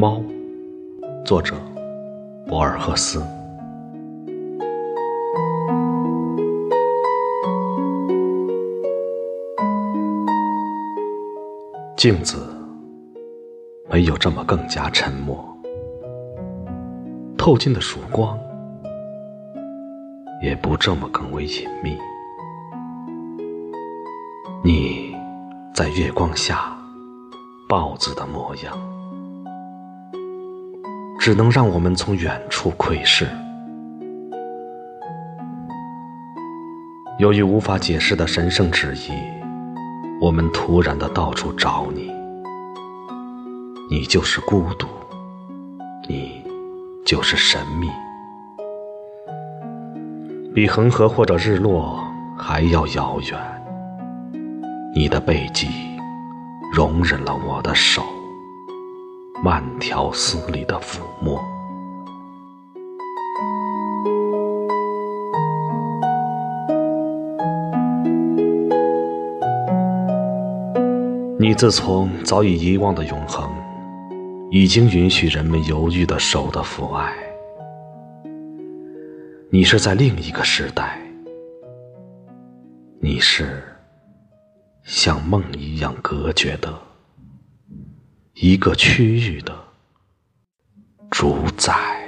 猫作者：博尔赫斯。镜子没有这么更加沉默，透进的曙光也不这么更为隐秘。你在月光下，豹子的模样，只能让我们从远处窥视。由于无法解释的神圣旨意。我们突然的到处找你，你就是孤独，你就是神秘，比恒河或者日落还要遥远。你的背脊容忍了我的手，慢条斯理的抚摸。你自从早已遗忘的永恒，已经允许人们犹豫的手的父爱。你是在另一个时代，你是像梦一样隔绝的一个区域的主宰。